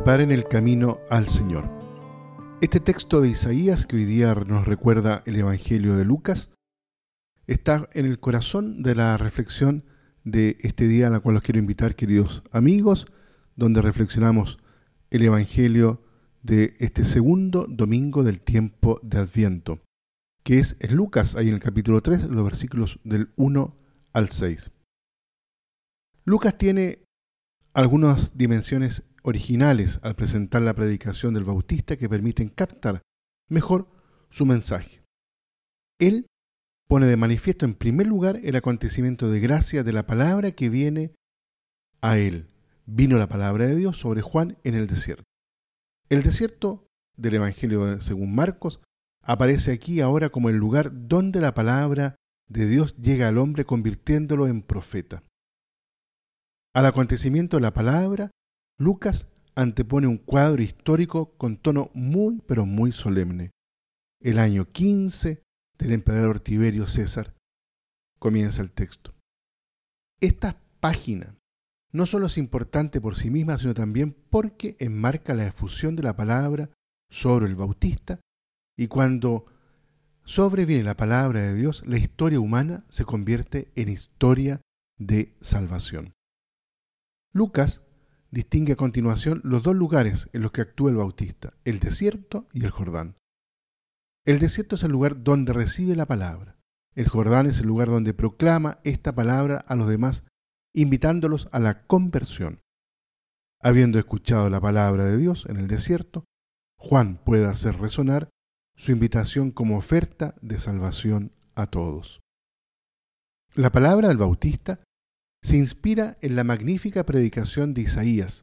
Preparen el camino al Señor. Este texto de Isaías que hoy día nos recuerda el Evangelio de Lucas está en el corazón de la reflexión de este día a la cual los quiero invitar, queridos amigos, donde reflexionamos el Evangelio de este segundo domingo del tiempo de Adviento, que es Lucas, ahí en el capítulo 3, los versículos del 1 al 6. Lucas tiene algunas dimensiones originales al presentar la predicación del Bautista que permiten captar mejor su mensaje. Él pone de manifiesto en primer lugar el acontecimiento de gracia de la palabra que viene a él. Vino la palabra de Dios sobre Juan en el desierto. El desierto del Evangelio según Marcos aparece aquí ahora como el lugar donde la palabra de Dios llega al hombre convirtiéndolo en profeta. Al acontecimiento de la palabra, Lucas antepone un cuadro histórico con tono muy pero muy solemne. El año 15 del emperador Tiberio César comienza el texto. Esta página no solo es importante por sí misma, sino también porque enmarca la efusión de la palabra sobre el Bautista y cuando sobreviene la palabra de Dios, la historia humana se convierte en historia de salvación. Lucas distingue a continuación los dos lugares en los que actúa el Bautista, el desierto y el Jordán. El desierto es el lugar donde recibe la palabra. El Jordán es el lugar donde proclama esta palabra a los demás, invitándolos a la conversión. Habiendo escuchado la palabra de Dios en el desierto, Juan puede hacer resonar su invitación como oferta de salvación a todos. La palabra del Bautista se inspira en la magnífica predicación de Isaías,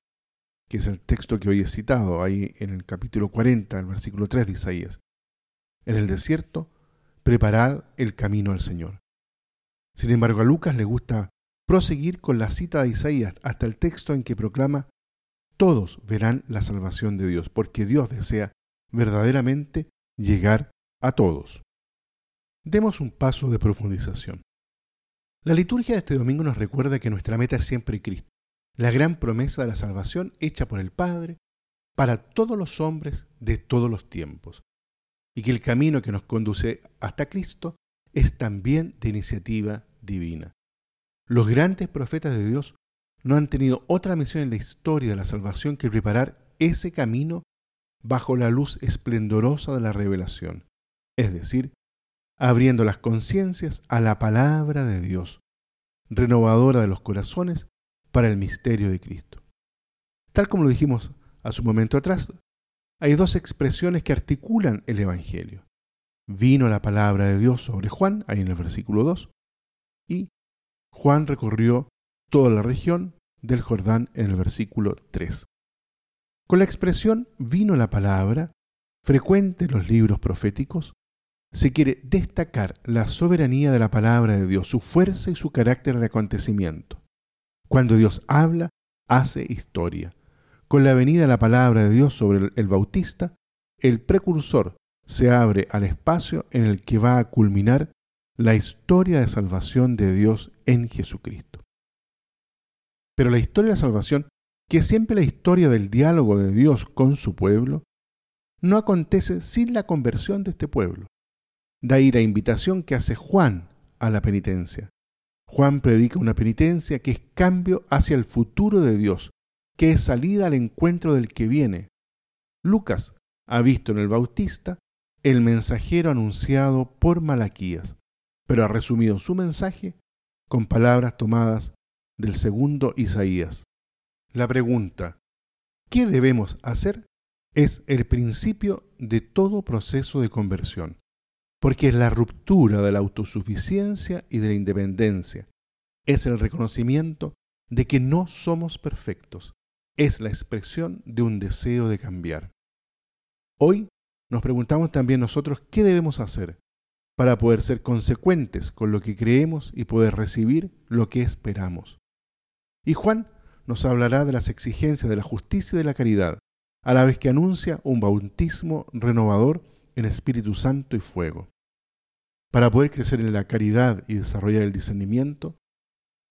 que es el texto que hoy he citado ahí en el capítulo 40, el versículo 3 de Isaías. En el desierto, preparad el camino al Señor. Sin embargo, a Lucas le gusta proseguir con la cita de Isaías hasta el texto en que proclama, todos verán la salvación de Dios, porque Dios desea verdaderamente llegar a todos. Demos un paso de profundización. La liturgia de este domingo nos recuerda que nuestra meta es siempre Cristo, la gran promesa de la salvación hecha por el Padre para todos los hombres de todos los tiempos, y que el camino que nos conduce hasta Cristo es también de iniciativa divina. Los grandes profetas de Dios no han tenido otra misión en la historia de la salvación que preparar ese camino bajo la luz esplendorosa de la revelación, es decir, abriendo las conciencias a la palabra de Dios, renovadora de los corazones para el misterio de Cristo. Tal como lo dijimos hace un momento atrás, hay dos expresiones que articulan el Evangelio. Vino la palabra de Dios sobre Juan, ahí en el versículo 2, y Juan recorrió toda la región del Jordán en el versículo 3. Con la expresión vino la palabra, frecuente en los libros proféticos, se quiere destacar la soberanía de la palabra de Dios, su fuerza y su carácter de acontecimiento. Cuando Dios habla, hace historia. Con la venida de la palabra de Dios sobre el Bautista, el precursor se abre al espacio en el que va a culminar la historia de salvación de Dios en Jesucristo. Pero la historia de salvación, que es siempre la historia del diálogo de Dios con su pueblo, no acontece sin la conversión de este pueblo. De ahí la invitación que hace Juan a la penitencia. Juan predica una penitencia que es cambio hacia el futuro de Dios, que es salida al encuentro del que viene. Lucas ha visto en el Bautista el mensajero anunciado por Malaquías, pero ha resumido su mensaje con palabras tomadas del segundo Isaías. La pregunta, ¿qué debemos hacer? es el principio de todo proceso de conversión porque es la ruptura de la autosuficiencia y de la independencia. Es el reconocimiento de que no somos perfectos. Es la expresión de un deseo de cambiar. Hoy nos preguntamos también nosotros qué debemos hacer para poder ser consecuentes con lo que creemos y poder recibir lo que esperamos. Y Juan nos hablará de las exigencias de la justicia y de la caridad, a la vez que anuncia un bautismo renovador en Espíritu Santo y fuego. Para poder crecer en la caridad y desarrollar el discernimiento,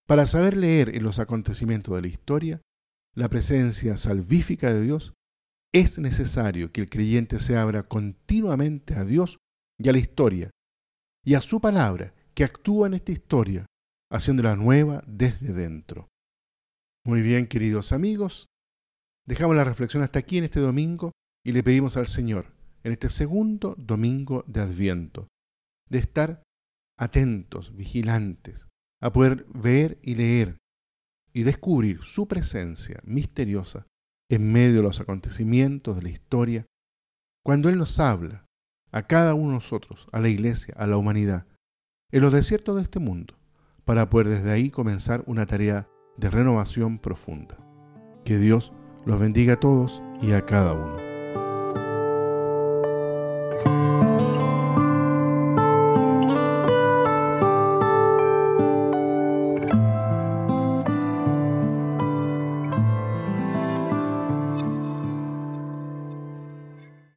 para saber leer en los acontecimientos de la historia la presencia salvífica de Dios Es necesario que el creyente se abra continuamente a Dios y a la historia, y a su palabra que actúa en esta historia, haciéndola nueva desde dentro. Muy bien, queridos amigos, dejamos la reflexión hasta aquí en este domingo y le pedimos al Señor, en este segundo domingo de Adviento, de estar atentos, vigilantes, a poder ver y leer y descubrir su presencia misteriosa en medio de los acontecimientos de la historia, cuando Él nos habla a cada uno de nosotros, a la iglesia, a la humanidad, en los desiertos de este mundo, para poder desde ahí comenzar una tarea de renovación profunda. Que Dios los bendiga a todos y a cada uno.